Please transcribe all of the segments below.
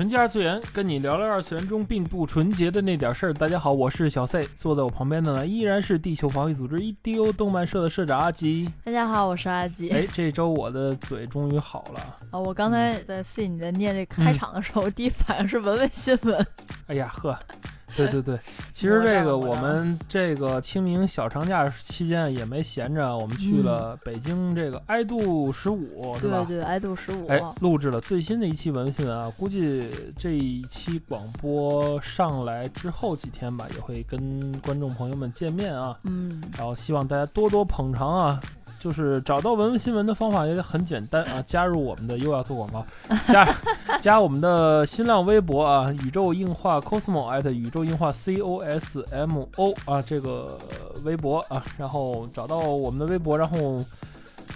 纯洁二次元，跟你聊聊二次元中并不纯洁的那点事儿。大家好，我是小 C，坐在我旁边的呢依然是地球防御组织 EDO 动漫社的社长阿吉。大家好，我是阿吉。哎，这周我的嘴终于好了。哦，我刚才在 C 你在念这开场的时候，第一反应是闻闻新闻。哎呀呵。对对对，其实这个我们这个清明小长假期间也没闲着，我们去了北京这个爱度十五，对吧？对对，爱度十五，哎，录制了最新的一期文新闻啊，估计这一期广播上来之后几天吧，也会跟观众朋友们见面啊，嗯，然后希望大家多多捧场啊。就是找到文文新闻的方法也很简单啊，加入我们的又要做广告，加加我们的新浪微博啊，宇宙硬化 cosmo at 宇宙硬化 c o s m o 啊这个微博啊，然后找到我们的微博，然后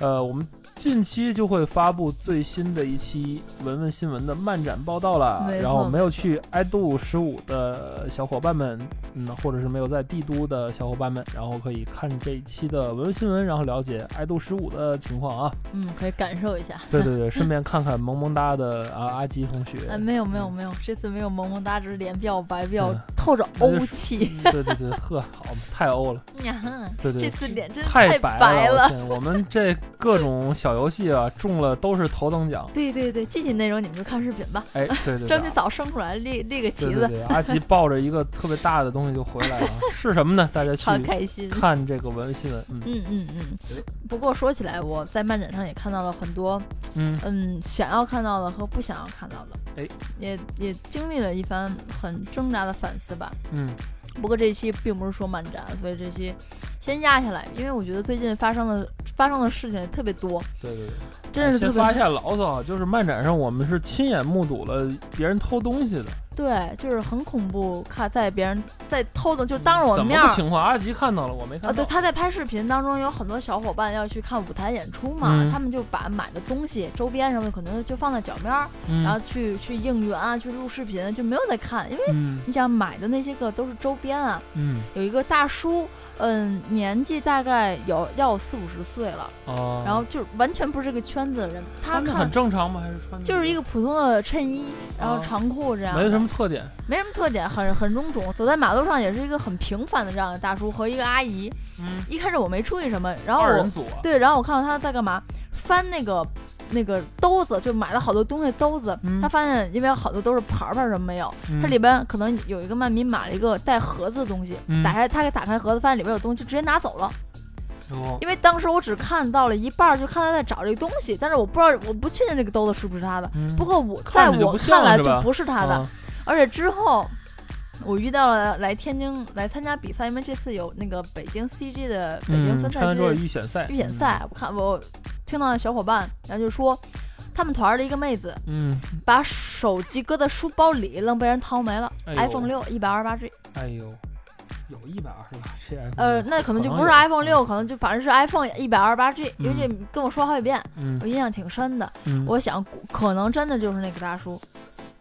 呃我们。近期就会发布最新的一期文文新闻的漫展报道了。然后没有去爱度十五的小伙伴们，嗯，或者是没有在帝都的小伙伴们，然后可以看这一期的文文新闻，然后了解爱度十五的情况啊。嗯，可以感受一下。对对对，顺便看看萌萌哒的啊阿吉同学。哎，没有没有没有，这次没有萌萌哒，只是脸比较白，比较透着欧气。对对对，呵，好，太欧了。对对，这次脸真太白了。我们这各种。小游戏啊，中了都是头等奖。对对对，具体内容你们就看视频吧。哎，对对，争取早生出来立立个旗子。对，阿吉抱着一个特别大的东西就回来了，是什么呢？大家去开心看这个文新闻。嗯嗯嗯嗯。不过说起来，我在漫展上也看到了很多，嗯嗯，想要看到的和不想要看到的。哎，也也经历了一番很挣扎的反思吧。嗯。不过这一期并不是说漫展，所以这期先压下来，因为我觉得最近发生的发生的事情也特别多。对对对，真是特别。发现牢骚，就是漫展上我们是亲眼目睹了别人偷东西的。对，就是很恐怖，看在别人在偷的，就当着我面。什么情况？阿吉看到了，我没看到。啊，对，他在拍视频当中，有很多小伙伴要去看舞台演出嘛，他们就把买的东西、周边什么的，可能就放在脚面儿，然后去去应援啊，去录视频，就没有在看，因为你想买的那些个都是周边啊。嗯。有一个大叔。嗯，年纪大概有要有四五十岁了，哦，然后就完全不是这个圈子的人。他看很正常吗？还是穿就是一个普通的衬衣，然后长裤这样，没什么特点，没什么特点，很很臃肿。走在马路上也是一个很平凡的这样的大叔和一个阿姨。嗯，一开始我没注意什么，然后我对，然后我看到他在干嘛，翻那个。那个兜子就买了好多东西，兜子他发现，因为好多都是牌牌什么没有，它里边可能有一个漫迷买了一个带盒子的东西，打开他给打开盒子，发现里边有东西，就直接拿走了。因为当时我只看到了一半，就看他在找这个东西，但是我不知道，我不确定这个兜子是不是他的。不过我在我看来就不是他的，而且之后我遇到了来天津来参加比赛，因为这次有那个北京 CG 的北京分赛区预选赛，预选赛，我看我。听到小伙伴，然后就说，他们团的一个妹子，嗯，把手机搁在书包里，愣被人掏没了。iPhone 六一百二十八 G。哎呦，有一百二十八 G。呃，那可能就不是 iPhone 六，可能就反正是 iPhone 一百二十八 G，因为这跟我说好几遍，我印象挺深的。我想，可能真的就是那个大叔。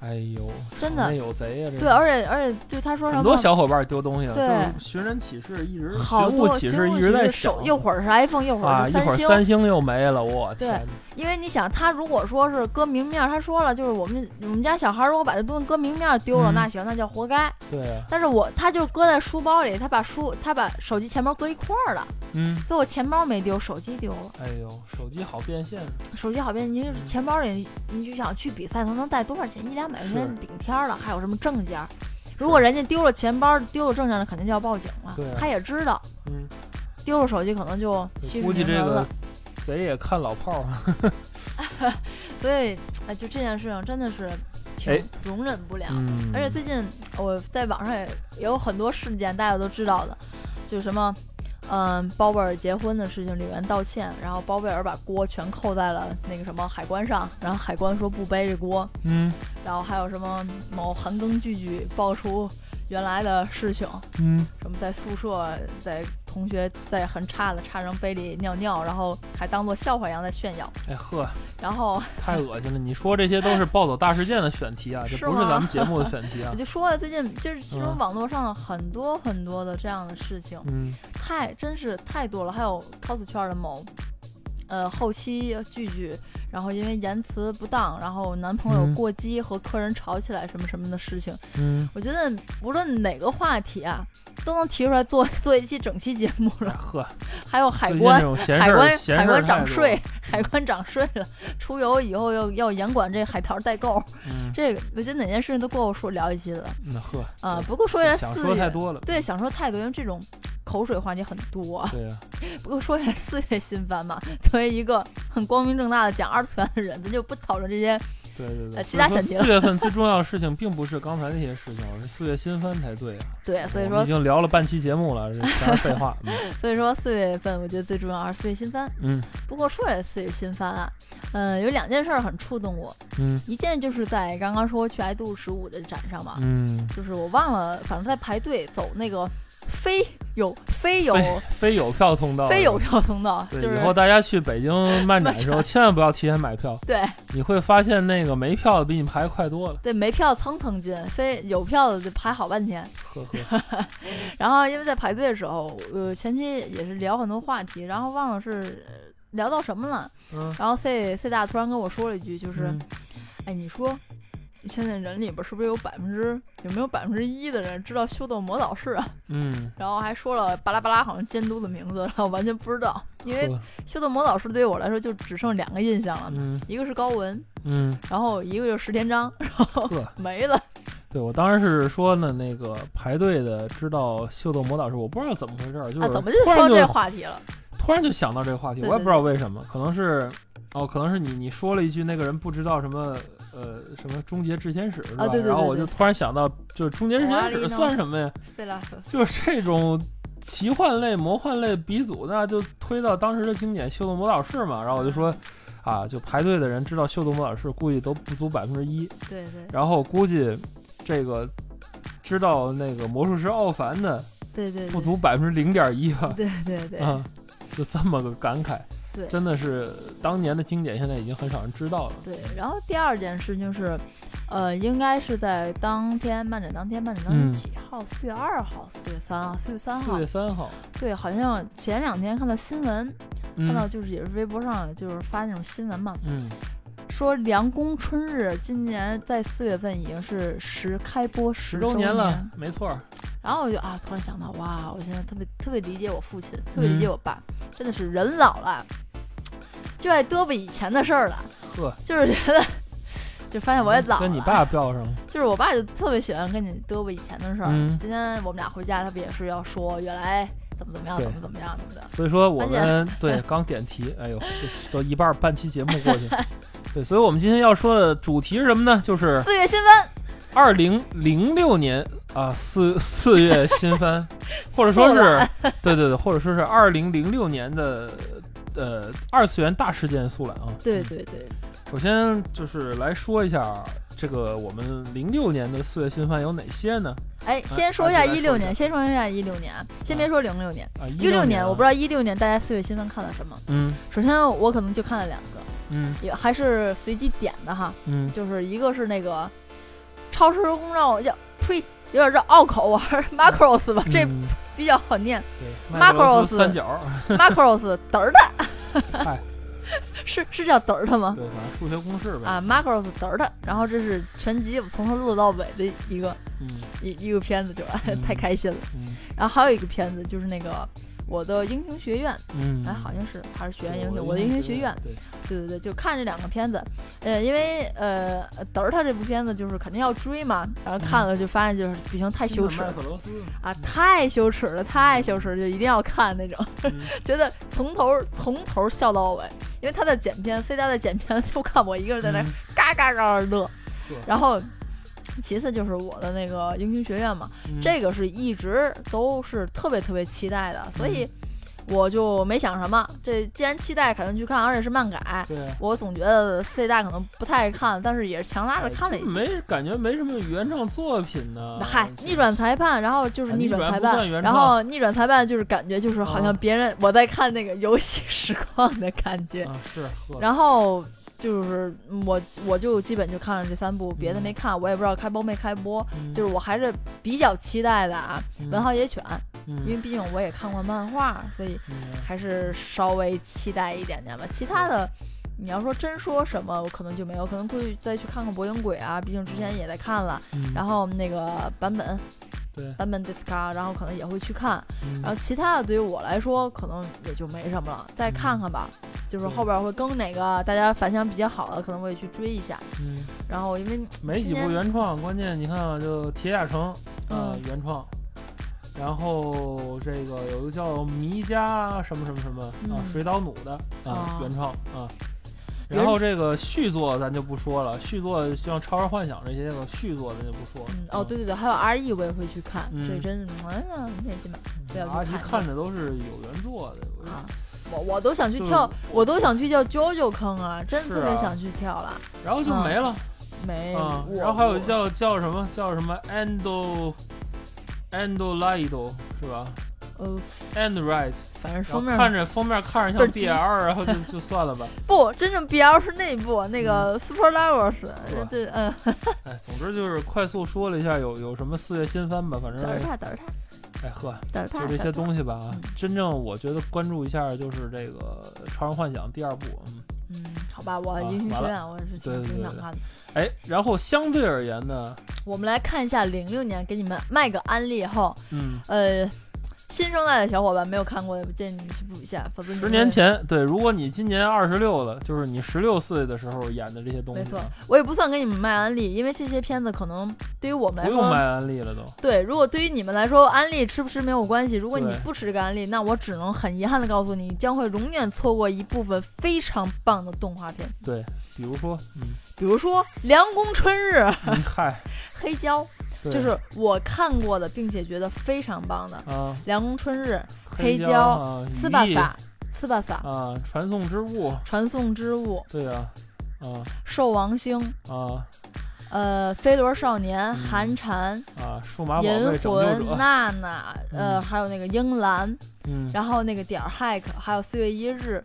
哎呦，真的有贼呀！对，而且而且就他说什么，很多小伙伴丢东西了，对，寻人启事一直，好多启事一直在手，一会儿是 iPhone，一会儿是三星，三星又没了，我天！因为你想，他如果说是搁明面，他说了，就是我们我们家小孩如果把这东西搁明面丢了，那行，那叫活该。对。但是我他就搁在书包里，他把书他把手机钱包搁一块儿了。嗯。所以我钱包没丢，手机丢了。哎呦，手机好变现。手机好变，你就是钱包里，你就想去比赛，他能带多少钱？一两百块钱顶天了，还有什么证件？如果人家丢了钱包，丢了证件了，肯定就要报警了。对。他也知道。嗯。丢了手机可能就息事宁人了。贼也看老炮儿，所以哎，就这件事情真的是挺容忍不了。而且最近我在网上也有很多事件，大家都知道的，就什么嗯，包贝尔结婚的事情，李媛道歉，然后包贝尔把锅全扣在了那个什么海关上，然后海关说不背这锅。嗯，然后还有什么某韩庚剧剧爆出原来的事情，嗯，什么在宿舍在。同学在很差的差生杯里尿尿，然后还当做笑话一样在炫耀。哎呵，然后太恶心了！你说这些都是暴走大事件的选题啊，这不是咱们节目的选题啊。我 就说最近就是这种网络上很多很多的这样的事情，嗯，太真是太多了。还有 cos 圈的某呃后期剧剧。然后因为言辞不当，然后男朋友过激和客人吵起来什么什么的事情，嗯，我觉得无论哪个话题啊，都能提出来做 做一期整期节目了。呵，还有海关，海关，海关涨税，海关涨税了，出游以后要要严管这海淘代购。嗯，这个我觉得哪件事情都够说聊一期的。那呵，啊，不过说起来，想说太多了。对，想说太多，因为这种。口水话题很多，对呀。不过说起来，四月新番嘛，作为一个很光明正大的讲二次元的人，咱就不讨论这些。对对对，其他选题四月份最重要的事情，并不是刚才那些事情，是四月新番才对啊。对，所以说已经聊了半期节目了，全是废话。所以说四月份，我觉得最重要还是四月新番。嗯。不过说起来四月新番啊，嗯，有两件事很触动我。嗯。一件就是在刚刚说去爱度十五的展上嘛。嗯。就是我忘了，反正在排队走那个。非有非有非有票通道，非有票通道，就是以后大家去北京漫展的时候，千万不要提前买票。对，你会发现那个没票的比你排快多了。对，没票蹭蹭进，非有票的就排好半天。呵呵。然后因为在排队的时候，呃，前期也是聊很多话题，然后忘了是聊到什么了。嗯。然后 C C 大突然跟我说了一句，就是，哎，你说。现在人里边是不是有百分之有没有百分之一的人知道秀逗魔导士啊？嗯，然后还说了巴拉巴拉好像监督的名字，然后完全不知道，因为秀逗魔导士对于我来说就只剩两个印象了，一个是高文，嗯，然后一个就是石田章，然后 没了。对我当时是说呢，那个排队的知道秀逗魔导士，我不知道怎么回事，就是怎么就说这话题了？突然就想到这个话题，我也不知道为什么，可能是哦，可能是你你说了一句那个人不知道什么。呃，什么终结制天使是吧？然后我就突然想到，就是终结制天使算什么呀？就是这种奇幻类、魔幻类鼻祖，那就推到当时的经典《秀逗魔导士》嘛。然后我就说，啊，就排队的人知道《秀逗魔导士》，估计都不足百分之一。对对。然后估计这个知道那个魔术师奥凡的，对对，不足百分之零点一吧。对对对。啊，就这么个感慨。对，真的是当年的经典，现在已经很少人知道了。对，然后第二件事情是，呃，应该是在当天漫展当天，漫展当天几号？四月二号、四月三号、四月三号。四月三号。对，好像前两天看到新闻，看到就是也是微博上就是发那种新闻嘛。嗯。说凉宫春日今年在四月份已经是十开播十周年了，没错。然后我就啊，突然想到，哇，我现在特别特别理解我父亲，特别理解我爸，真的是人老了。就爱嘚啵以前的事儿了，呵，就是觉得，就发现我也老了。跟你爸飙上了。就是我爸就特别喜欢跟你嘚啵以前的事儿。嗯。今天我们俩回家，他不也是要说原来怎么怎么样，怎么怎么样，怎么的。所以说我们对 刚点题，哎呦，这都一半半期节目过去。对，所以我们今天要说的主题是什么呢？就是四月新番。二零零六年啊，四四月新番，或者说是，对对对，或者说是二零零六年的。呃，二次元大事件速览啊！对对对，首先就是来说一下这个我们零六年的四月新番有哪些呢？哎，先说一下一六年，先说一下一六年，先别说零六年，一六年我不知道一六年大家四月新番看了什么。嗯，首先我可能就看了两个，嗯，也还是随机点的哈，嗯，就是一个是那个超时空让我叫呸，有点绕拗口，还是 Macross 吧，这。比较好念，Macross 三角，Macross 嘚儿的，是是叫嘚儿的吗？对，反正数学公式呗。啊，Macross 嘚儿的，然后这是全集从头录到尾的一个，一一个片子，就太开心了。然后还有一个片子就是那个。我的英雄学院，嗯，哎，好像是还是学院英雄，我的英雄学院，对，对对对，就看这两个片子，呃，因为呃，德尔塔这部片子就是肯定要追嘛，然后看了就发现就是不行，太羞耻了，啊，太羞耻了，太羞耻了，就一定要看那种，觉得从头从头笑到尾，因为他的剪片，C 大的剪片就看我一个人在那嘎嘎嘎乐，然后。其次就是我的那个英雄学院嘛，这个是一直都是特别特别期待的，所以我就没想什么。这既然期待，肯定去看，而且是漫改。对，我总觉得四 A 大可能不太爱看，但是也是强拉着看了一没感觉没什么原创作品呢。嗨，逆转裁判，然后就是逆转裁判，然后逆转裁判就是感觉就是好像别人我在看那个游戏 实况的感觉。是。然后。就是我，我就基本就看了这三部，别的没看，我也不知道开播没开播。就是我还是比较期待的啊，《文豪野犬》，因为毕竟我也看过漫画，所以还是稍微期待一点点吧。其他的，你要说真说什么，我可能就没有，可能会再去看看《博影鬼》啊，毕竟之前也在看了。然后那个版本。对版本 disca，然后可能也会去看，然后其他的对于我来说可能也就没什么了，再看看吧。就是后边会更哪个大家反响比较好的，可能我也去追一下。嗯，然后因为 没几部原创，关键你看就铁甲城呃原创，然后这个有一个叫迷家什么什么什么啊水岛努的啊原创啊。然后这个续作咱就不说了，续作像《超人幻想》这些个续作咱就不说了。嗯，哦，对对对，还有 R.E 我也会去看，这真是哎呀，那行吧，不要去看。看的都是有原作的啊，我我都想去跳，我都想去叫 JoJo 坑啊，真特别想去跳了。然后就没了，没。然后还有叫叫什么叫什么 Endo Endo Lido 是吧？呃，and right，反正封面看着封面看着像 BL，然后就就算了吧。不，真正 BL 是那部那个 Super Lovers，对，嗯。哎，总之就是快速说了一下有有什么四月新番吧，反正。胆儿大，胆儿哎呵，就这些东西吧。真正我觉得关注一下就是这个《超人幻想》第二部，嗯。嗯，好吧，我英雄学院我也是挺挺想看的。哎，然后相对而言呢，我们来看一下零六年，给你们卖个安利后，嗯，呃。新生代的小伙伴没有看过的，建议你去补一下，否则。十年前，对，如果你今年二十六了，就是你十六岁的时候演的这些东西。没错，我也不算给你们卖安利，因为这些片子可能对于我们来说不用卖安利了都。对，如果对于你们来说，安利吃不吃没有关系。如果你不吃这个安利，那我只能很遗憾的告诉你，将会永远错过一部分非常棒的动画片。对，比如说，嗯，比如说《凉宫春日》。嗨，黑胶。就是我看过的，并且觉得非常棒的《凉宫春日》《黑胶》《斯巴萨》《斯巴萨》啊，《传送之物》《传送之物》对啊，啊，《兽王星》啊，呃，《飞轮少年》《寒蝉》啊，《数码宝贝银魂》娜娜，呃，还有那个英兰，嗯，然后那个点儿 Hack，还有四月一日。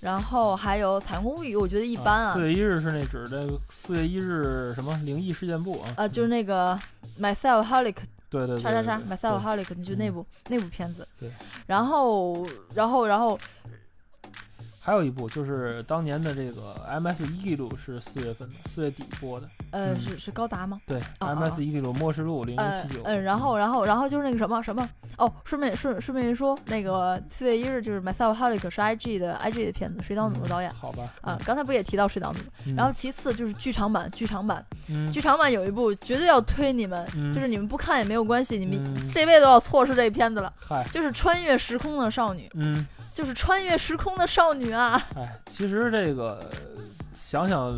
然后还有彩虹物语，我觉得一般啊。四月一日是那指的四月一日什么灵异事件簿啊？啊，就是那个 Myself Holic，对对对，叉叉叉 Myself Holic，就那部那部片子。对。然后，然后，然后。还有一部就是当年的这个 M S 一记录是四月份的，四月底播的。呃，是是高达吗？对，M S 一记录末世录零零七九。嗯，然后然后然后就是那个什么什么哦，顺便顺顺便一说，那个四月一日就是 Myself Holic 是 I G 的 I G 的片子，水岛努的导演。好吧。啊，刚才不也提到水岛努？然后其次就是剧场版，剧场版，嗯，剧场版有一部绝对要推你们，就是你们不看也没有关系，你们这辈子都要错失这片子了。嗨，就是穿越时空的少女。嗯。就是穿越时空的少女啊！哎，其实这个想想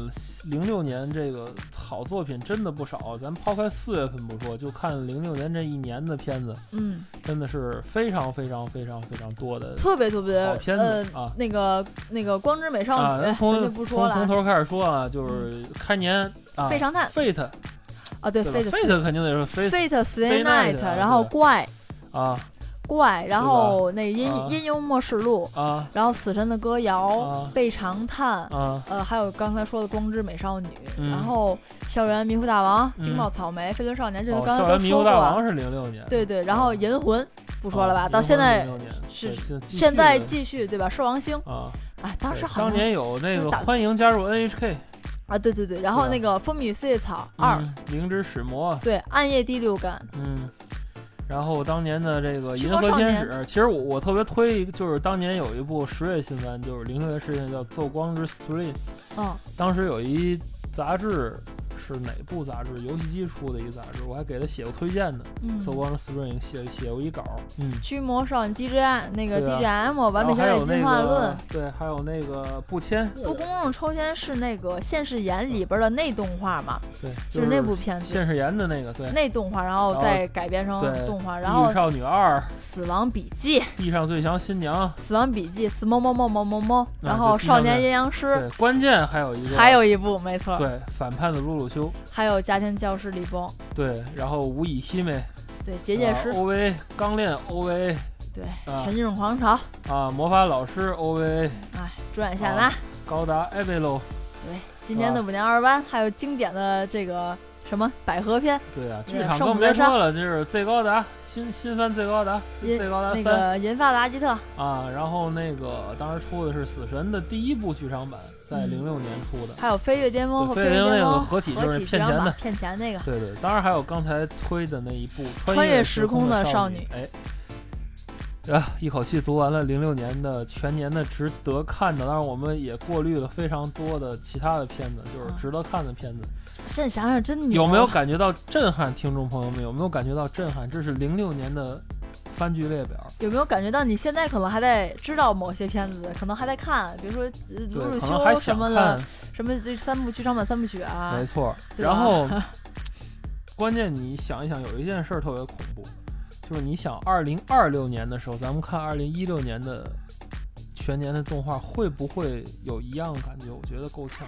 零六年这个好作品真的不少。咱抛开四月份不说，就看零六年这一年的片子，嗯，真的是非常非常非常非常多的，特别特别好片子啊。那个那个光之美少女，从。从头开始说啊，就是开年啊，非常叹，Fate 啊，对，Fate，Fate 肯定得说 Fate，Stay Night，然后怪啊。怪，然后那阴阴幽默世录啊，然后死神的歌谣，背长叹啊，呃，还有刚才说的光之美少女，然后校园迷糊大王，惊爆草莓，飞轮少年，这都刚才都说过。校园迷糊大王是零六年，对对，然后银魂不说了吧，到现在是现在继续对吧？兽王星啊，哎，当时好像当年有那个欢迎加入 NHK 啊，对对对，然后那个风雨四叶草二，灵之使魔，对，暗夜第六感，嗯。然后当年的这个《银河天使》，其实我我特别推，就是当年有一部十月新番，就是零六年事件叫《奏光之 Stream》。嗯。当时有一杂志是哪部杂志？游戏机出的一个杂志，我还给他写过推荐呢。嗯，So One Spring 写写过一稿。嗯，驱魔少女 DJI 那个 DJM 完美小姐进化论。对，还有那个不签。不公正抽签是那个现世言里边的内动画嘛？对，就是那部片子。现世言的那个对。内动画，然后再改编成动画。然后少女二。死亡笔记。地上最强新娘。死亡笔记。死猫猫猫猫猫猫。然后少年阴阳师。对，关键还有一个。还有一部，没错。对，反叛的露露修。还有家庭教师李峰。对，然后无以西美。对，结界师。OVA 钢炼 OVA。对，全金属狂潮。啊，魔法老师 OVA。哎，主演夏娜。高达 e v 罗。对，今年的五年二班，还有经典的这个什么百合篇。对啊，剧场更别说了，就是最高达新新番最高达最高达三。那个银发的阿基特。啊，然后那个当时出的是死神的第一部剧场版，在零六年出的。还有飞跃巅峰和飞跃巅峰那个合体就是骗钱的，骗钱那个。对对，当然还有刚才推的那一部穿越时空的少女。哎。啊！一口气读完了零六年的全年的值得看的，当然我们也过滤了非常多的其他的片子，就是值得看的片子。现在想想真有没有感觉到震撼？听众朋友们有没有感觉到震撼？这是零六年的番剧列表。有没有感觉到你现在可能还在知道某些片子，可能还在看，比如说《鲁鲁修》什么的，什么这三部剧场版三部曲啊？没错。然后，关键你想一想，有一件事特别恐怖。就是你想，二零二六年的时候，咱们看二零一六年的全年的动画，会不会有一样感觉？我觉得够呛。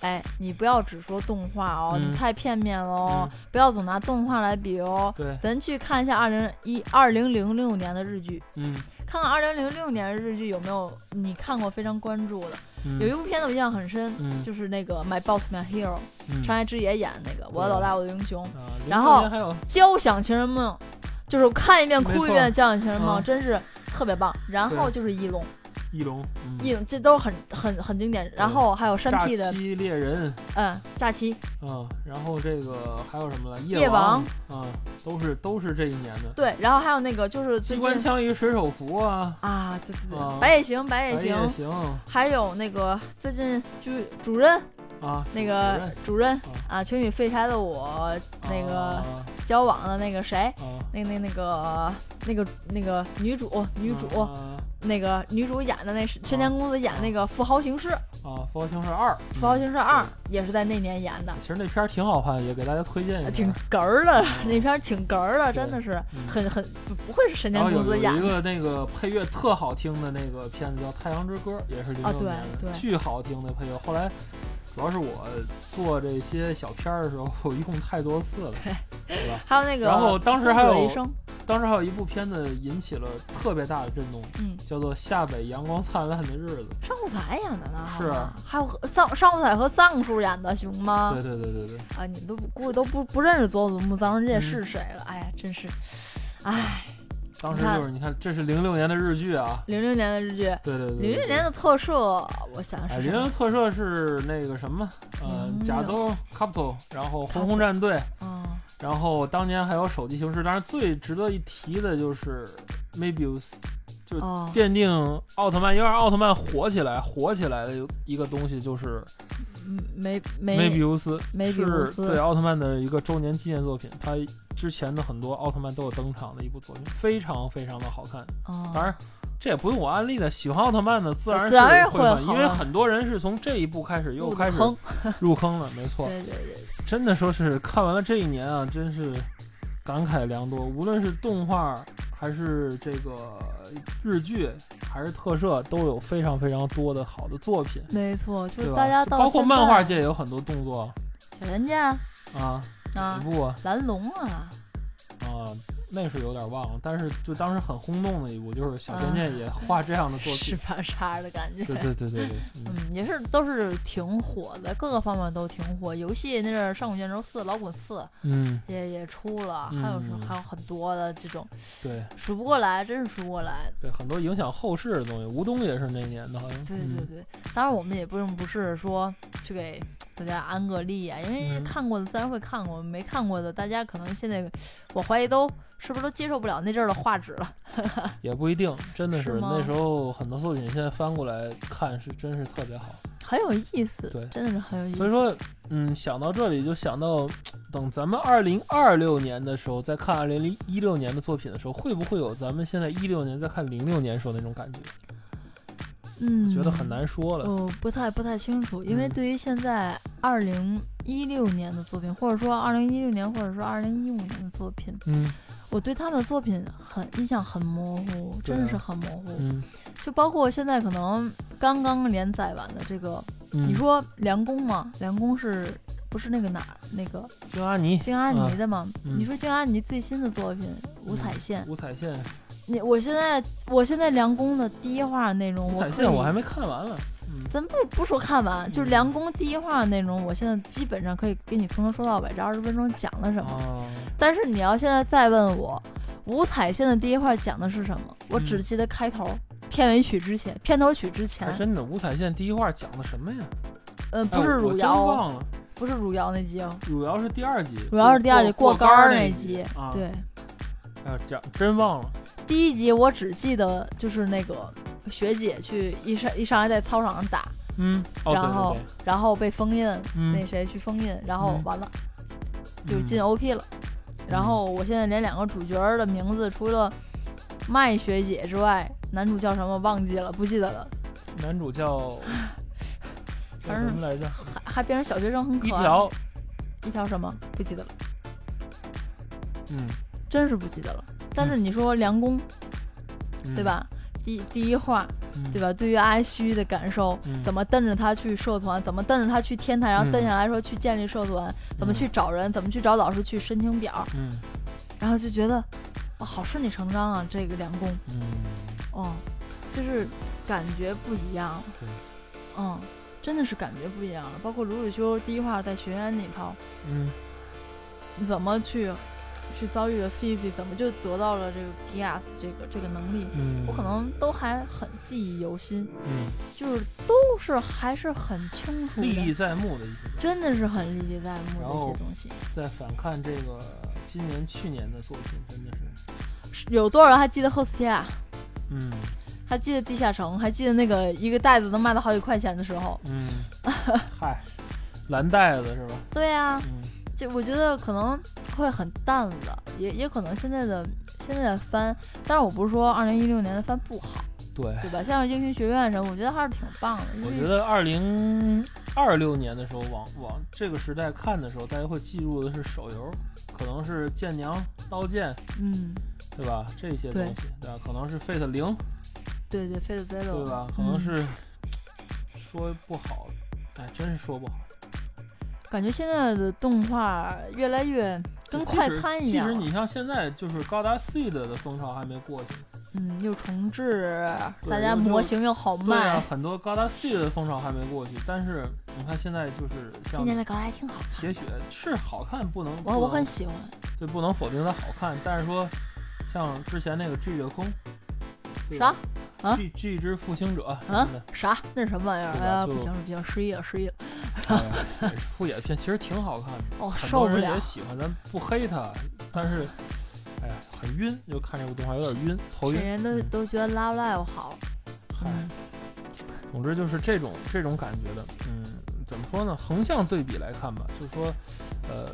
哎，你不要只说动画哦，你太片面了哦，不要总拿动画来比哦。对，咱去看一下二零一二零零六年的日剧，嗯，看看二零零六年的日剧有没有你看过非常关注的。有一部片子我印象很深，就是那个《My Boss My Hero》，长野智也演的那个《我的老大我的英雄》，然后《交响情人梦》。就是看一遍哭一遍《交响情人梦》，真是特别棒。然后就是《一龙》，翼龙，翼龙这都是很很很经典。然后还有山 P 的《猎人》，嗯，假期。嗯，然后这个还有什么了？夜王，啊，都是都是这一年的。对，然后还有那个就是机关枪与水手服啊。啊，对对对，白夜行，白夜行，行。还有那个最近主主任。啊，那个主任啊，请与废柴的我那个交往的那个谁，那那那个那个那个女主女主，那个女主演的那神田公子演那个富豪行尸啊，富豪行尸二，富豪行尸二也是在那年演的。其实那片儿挺好看，也给大家推荐一下。挺哏儿的，那片儿挺哏儿的，真的是很很不会是神田公子演。有一个那个配乐特好听的那个片子叫《太阳之歌》，也是零六年的，巨好听的配乐。后来。主要是我做这些小片儿的时候，我用太多次了，对吧？还有那个，然后当时还有，当时还有一部片子引起了特别大的震动，嗯，叫做《夏北阳光灿烂的日子》，尚武才演的呢，是，还有尚尚武才和藏叔演的，行吗？对对对对对，啊，你们都估计都不不认识佐佐木藏介是谁了，哎呀，真是，哎。当时就是你看，这是零六年的日剧啊，零六年的日剧，对对对，零六年的特摄，我想是零六特摄是那个什么，呃，甲州 Capital，然后红红战队，嗯，然后当年还有手机形式，当然最值得一提的就是 Mebius，就奠定奥特曼，因为奥特曼火起来，火起来的一个东西就是梅梅梅比乌斯，梅比乌斯对奥特曼的一个周年纪念作品，它。之前的很多奥特曼都有登场的一部作品，非常非常的好看。当然，这也不用我安利的，喜欢奥特曼的自然是会，因为很多人是从这一部开始又开始入坑了。没错，对对对，真的说是看完了这一年啊，真是感慨良多。无论是动画还是这个日剧，还是特摄，都有非常非常多的好的作品。没错，就是大家包括漫画界也有很多动作，小人家啊。哪部啊？蓝龙啊！啊，那是有点忘了，但是就当时很轰动的一部，就是小贱贱也画这样的作品，是吧？啥的感觉？对对对对对，嗯，也是都是挺火的，各个方面都挺火。游戏那上古卷轴四》《老滚四》，嗯，也也出了，还有是还有很多的这种，对，数不过来，真是数不过来。对，很多影响后世的东西，吴东也是那年的，好像。对对对，当然我们也不用不是说去给。大家安个例啊，因为看过的自然会看过，没看过的大家可能现在，我怀疑都是不是都接受不了那阵儿的画质了。也不一定，真的是那时候很多作品现在翻过来看是真是特别好。很有意思，对，真的是很有意思。所以说，嗯，想到这里就想到，等咱们二零二六年的时候再看二零零一六年的作品的时候，会不会有咱们现在一六年再看零六年时候那种感觉？嗯，觉得很难说了。哦，不太不太清楚，因为对于现在二零一六年的作品，或者说二零一六年，或者说二零一五年的作品，嗯，我对他们的作品很印象很模糊，真的是很模糊。嗯，就包括现在可能刚刚连载完的这个，你说梁宫吗？梁工是不是那个哪儿那个静安妮，静安妮的吗？你说静安妮最新的作品《五彩线》？五彩线。你我现在我现在梁工的第一话内容，五彩线我还没看完了。咱不不说看完，就是梁宫第一话的内容，我现在基本上可以给你从头说到尾，这二十分钟讲了什么。但是你要现在再问我，五彩线的第一话讲的是什么？我只记得开头、片尾曲之前、片头曲之前。真的，五彩线第一话讲的什么呀？呃，不是汝窑，忘了，不是汝窑那集哦。汝窑是第二集。汝窑是第二集过杆那集。对。哎呀，讲真忘了。第一集我只记得就是那个学姐去一上一上来在操场上打，嗯，然后然后被封印，那谁去封印，然后完了就进 OP 了。然后我现在连两个主角的名字除了麦学姐之外，男主叫什么忘记了，不记得了。男主叫 叫什么来着？还还变成小学生很可爱。一条一条什么不记得了？嗯，真是不记得了。但是你说梁公，对吧？第第一话，对吧？对于阿虚的感受，怎么瞪着他去社团，怎么瞪着他去天台，然后瞪下来说去建立社团，怎么去找人，怎么去找老师去申请表，嗯，然后就觉得，哇，好顺理成章啊，这个梁公，嗯，哦，就是感觉不一样，嗯，真的是感觉不一样了。包括鲁鲁修第一话在学院里头，嗯，怎么去？去遭遇了 C C，怎么就得到了这个 Gas 这个这个能力？嗯，我可能都还很记忆犹新。嗯，就是都是还是很清楚、历历在目的一些，真的是很历历在目的一些东西。再反看这个今年、去年的作品，真的是有多少人还记得赫斯亚？嗯，还记得地下城？还记得那个一个袋子能卖到好几块钱的时候？嗯，嗨，蓝袋子是吧？对呀。嗯。就我觉得可能会很淡了，也也可能现在的现在的番，但是我不是说二零一六年的番不好，对对吧？像英雄学院什么，我觉得还是挺棒的。我觉得二零二六年的时候，往往这个时代看的时候，大家会记住的是手游，可能是剑娘、刀剑，嗯，对吧？这些东西，对吧？可能是 Fate 零，对对，Fate Zero，对吧？可能是说不好，哎，真是说不好。感觉现在的动画越来越跟快餐一样。其实你像现在，就是高达 Seed 的风潮还没过去。嗯，又重置，大家模型又好卖。对啊，很多高达 Seed 的风潮还没过去。但是你看现在就是今年的高达还挺好。铁血是好看，不能我我很喜欢。对，不能否定它好看。但是说，像之前那个 G 月空，啥？啊，G G 之复兴者啊？啥？那是什么玩意儿？哎呀，不行，不行，失忆了，失忆了。副野片其实挺好看的，哦，受不了。也喜欢，咱不黑他，但是，哎呀，很晕，就看这部动画有点晕，头晕。人都都觉得 Love Live 好。嗨，总之就是这种这种感觉的。嗯，怎么说呢？横向对比来看吧，就是说，呃，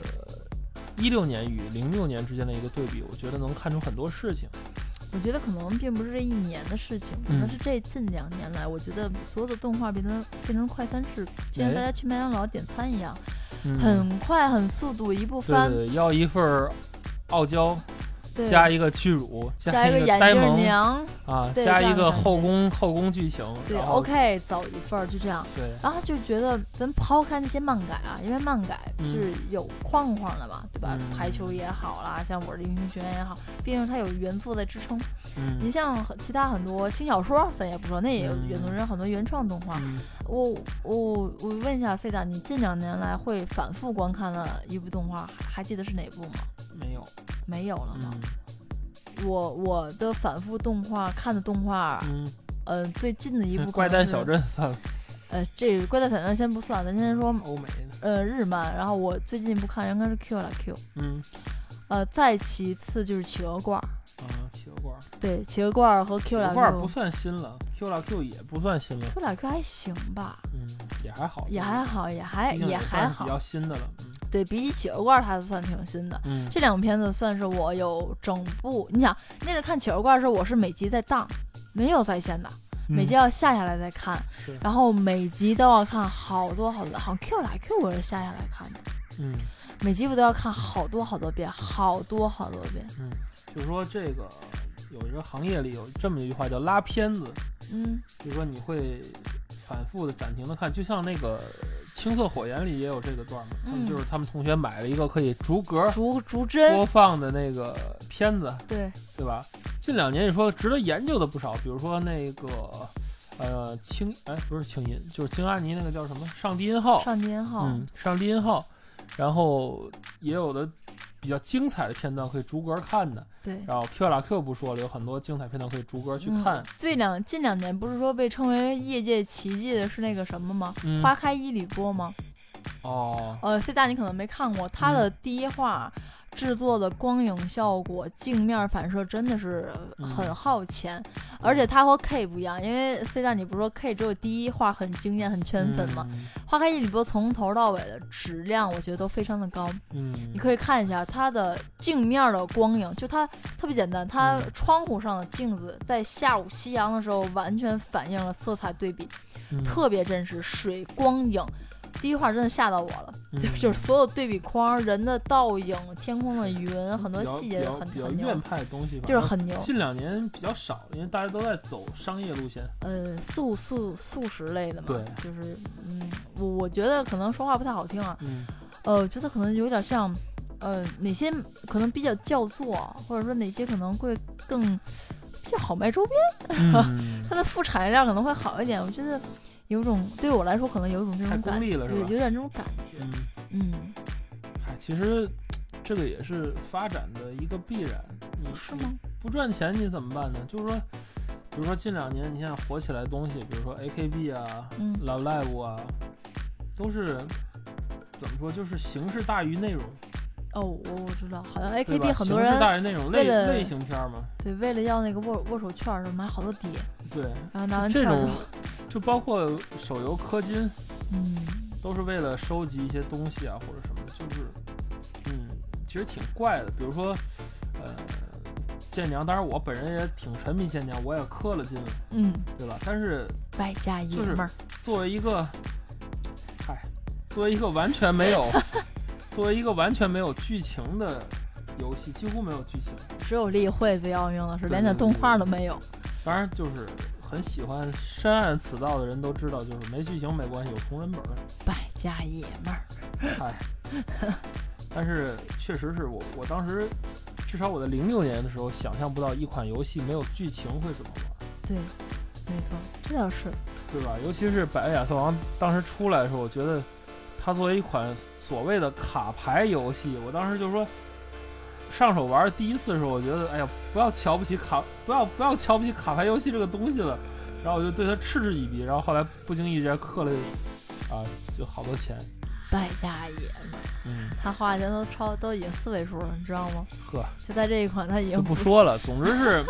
一六年与零六年之间的一个对比，我觉得能看出很多事情。我觉得可能并不是这一年的事情，可能是这近两年来，我觉得所有的动画变成变成快餐式，就像大家去麦当劳点餐一样，很快很速度一部番，要一份傲娇。加一个巨乳，加一个眼镜娘啊，加一个后宫后宫剧情，对，OK，走一份儿就这样。对，然后就觉得咱抛开那些漫改啊，因为漫改是有框框的嘛，对吧？排球也好啦，像我的英雄学院也好，毕竟它有原作在支撑。嗯，你像其他很多轻小说，咱也不说，那也有原作人很多原创动画。我我我问一下 C 大，你近两年来会反复观看的一部动画，还记得是哪部吗？没有，没有了吗？我我的反复动画看的动画，嗯，呃，最近的一部 《怪诞小镇》算了。呃，这《怪诞小镇》先不算，咱先说欧美的，呃，日漫。然后我最近一部看应该是 Q 了 Q，嗯，呃，再其次就是企鹅罐。啊，企鹅罐。对，企鹅罐和 Q 了 Q。罐不算新了。Q 啦 Q 也不算新了，Q 啦 Q 还行吧，嗯，也还好，也还好，也还也还好，比较新的了。对比起企鹅罐，它算挺新的。嗯，这两部片子算是我有整部。你想，那是看企鹅罐的时候，我是每集在当，没有在线的，每集要下下来再看，然后每集都要看好多好多，好像 Q 来 Q 我是下下来看的。嗯，每集我都要看好多好多遍，好多好多遍。嗯，就是说这个。有一个行业里有这么一句话叫拉片子，嗯，就是说你会反复的暂停的看，就像那个《青色火焰》里也有这个段嘛，他们就是他们同学买了一个可以逐格逐逐帧播放的那个片子，对对吧？近两年你说值得研究的不少，比如说那个呃青哎不是青音，就是京阿尼那个叫什么《上帝音号》，上帝音号，嗯，上帝音号，然后也有的。比较精彩的片段可以逐格看的，对。然后 Q 拉 Q 不说了，有很多精彩片段可以逐格去看。最两近两年不是说被称为业界奇迹的是那个什么吗？花开一里波吗？哦。呃，C 大你可能没看过，他的第一话。制作的光影效果、镜面反射真的是很耗钱，而且它和 K 不一样，因为 C 大你不是说 K 只有第一画很惊艳、很圈粉吗？花开一里波从头到尾的质量，我觉得都非常的高。嗯，你可以看一下它的镜面的光影，就它特别简单，它窗户上的镜子在下午夕阳的时候完全反映了色彩对比，特别真实，水光影。第一话真的吓到我了，就就是所有对比框、人的倒影、天空的云，很多细节很比较院派的东西，就是很牛。近两年比较少，因为大家都在走商业路线，呃，素素素食类的嘛。对，就是嗯，我我觉得可能说话不太好听啊，嗯，呃，我觉得可能有点像，呃，哪些可能比较叫做，或者说哪些可能会更比较好卖周边，它的副产业链可能会好一点。我觉得。有种对我来说，可能有一种这种感，有有点这种感觉。嗯嗯，嗨，其实这个也是发展的一个必然。你是吗？不赚钱你怎么办呢？就是说，比如说近两年你现在火起来的东西，比如说 AKB 啊、Love Live 啊，都是怎么说？就是形式大于内容。哦，我我知道，好像 AKB 很多人大于内容类类型片嘛，对，为了要那个握握手券，买好多碟。对，然后拿完这种，就包括手游氪金，嗯，都是为了收集一些东西啊，或者什么，就是，嗯，其实挺怪的。比如说，呃，剑娘，当然我本人也挺沉迷剑娘，我也氪了金了，嗯，对吧？但是败家爷们儿，作为一个，嗨，作为一个完全没有，作为一个完全没有剧情的游戏，几乎没有剧情，只有例会最要命的是连点动画都没有。当然，就是很喜欢深谙此道的人都知道，就是没剧情没关系，有同人本。败家爷们儿，嗨。但是确实是我，我当时至少我在零六年的时候想象不到一款游戏没有剧情会怎么玩。对，没错，这倒是。对吧？尤其是《百亚瑟王》当时出来的时候，我觉得它作为一款所谓的卡牌游戏，我当时就说。上手玩第一次的时候，我觉得，哎呀，不要瞧不起卡，不要不要瞧不起卡牌游戏这个东西了。然后我就对他嗤之以鼻。然后后来不经意间氪了，啊，就好多钱。败家爷们，嗯，他花钱都超都已经四位数了，你知道吗？呵，就在这一款，他已经就不说了。总之是，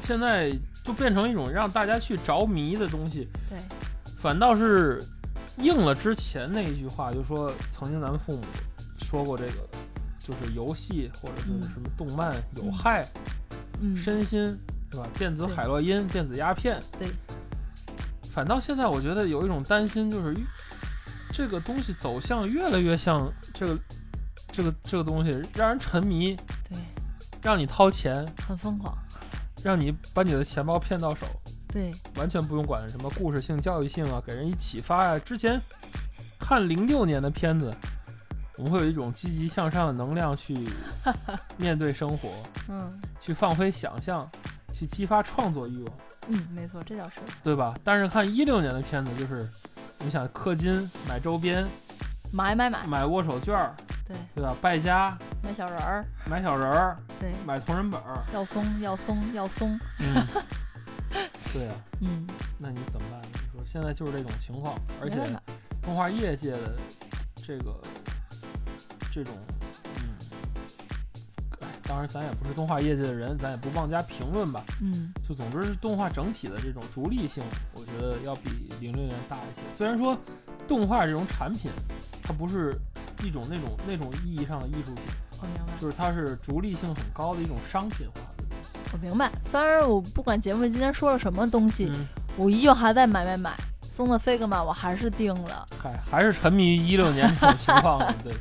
现在就变成一种让大家去着迷的东西。对，反倒是应了之前那一句话，就说曾经咱们父母说过这个。就是游戏或者是什么动漫有害身心，对吧？电子海洛因、电子鸦片。对。反倒现在我觉得有一种担心，就是这个东西走向越来越像这个这个这个东西，让人沉迷。对。让你掏钱。很疯狂。让你把你的钱包骗到手。对。完全不用管什么故事性、教育性啊，给人一启发啊。之前看零六年的片子。我们会有一种积极向上的能量去 面对生活，嗯，去放飞想象，去激发创作欲望。嗯，没错，这倒是，对吧？但是看一六年的片子，就是你想氪金买周边，买买买，买握手券，对。对吧？败家买小人儿，买小人儿，对，买同人本，要松要松要松，嗯，对啊，嗯，那你怎么办？呢？你说现在就是这种情况，而且动画业界的这个。这种，嗯，哎，当然咱也不是动画业界的人，咱也不妄加评论吧。嗯，就总之是动画整体的这种逐利性，我觉得要比零六年大一些。虽然说动画这种产品，它不是一种那种那种意义上的艺术品，我明白，就是它是逐利性很高的一种商品化。我明白，虽然我不管节目今天说了什么东西，我依旧还在买买买。送的 Figma 我还是定了，嗨，还是沉迷于一六年这种情况，对。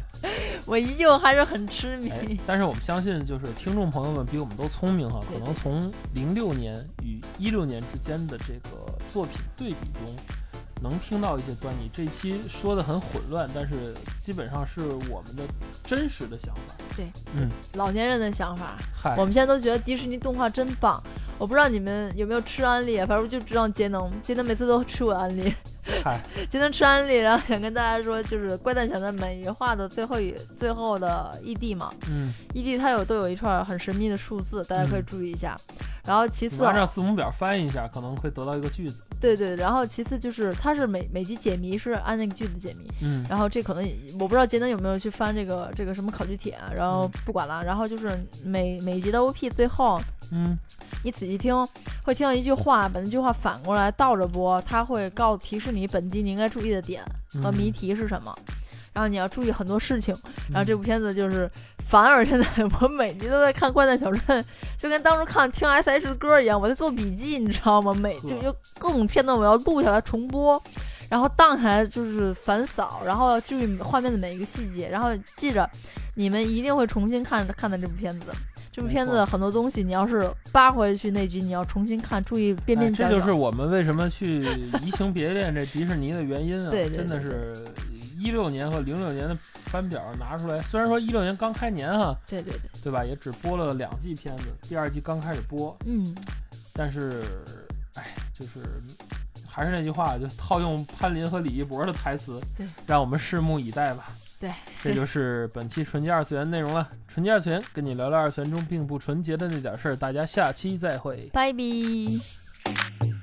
我依旧还是很痴迷。但是我们相信，就是听众朋友们比我们都聪明哈，可能从零六年与一六年之间的这个作品对比中。能听到一些端倪。这期说的很混乱，但是基本上是我们的真实的想法。对，嗯，老年人的想法。嗨，我们现在都觉得迪士尼动画真棒。我不知道你们有没有吃安利，反正我就知道节能，节能每次都吃我安利。嗨，节能吃安利，然后想跟大家说，就是《怪诞小镇》每一话的最后一最后的 ED 嘛。嗯，ED 它有都有一串很神秘的数字，大家可以注意一下。然后其次，按照字母表翻译一下，可能会得到一个句子。对对，然后其次就是它是每每集解谜是按那个句子解谜，嗯，然后这可能我不知道杰能有没有去翻这个这个什么考据帖，然后不管了，然后就是每每集的 OP 最后，嗯，你仔细听会听到一句话，把那句话反过来倒着播，它会告提示你本集你应该注意的点和谜题是什么。然后你要注意很多事情，然后这部片子就是反而现在 我每集都在看《怪诞小镇》，就跟当初看听 S.H 歌一样，我在做笔记，你知道吗？每就就各种片段我要录下来重播，然后荡下来就是反扫，然后要注意画面的每一个细节，然后记着你们一定会重新看看的这部片子。这部片子很多东西你要是扒回去那集，你要重新看，注意边边角角。这就是我们为什么去移情别恋这迪士尼的原因啊！对，真的是。一六年和零六年的班表拿出来，虽然说一六年刚开年哈，对对对，对吧？也只播了两季片子，第二季刚开始播，嗯，但是，哎，就是还是那句话，就套用潘林和李一博的台词，对，让我们拭目以待吧。对，这就是本期纯洁二次元内容了。纯洁二次元跟你聊聊二次元中并不纯洁的那点事儿，大家下期再会，拜拜。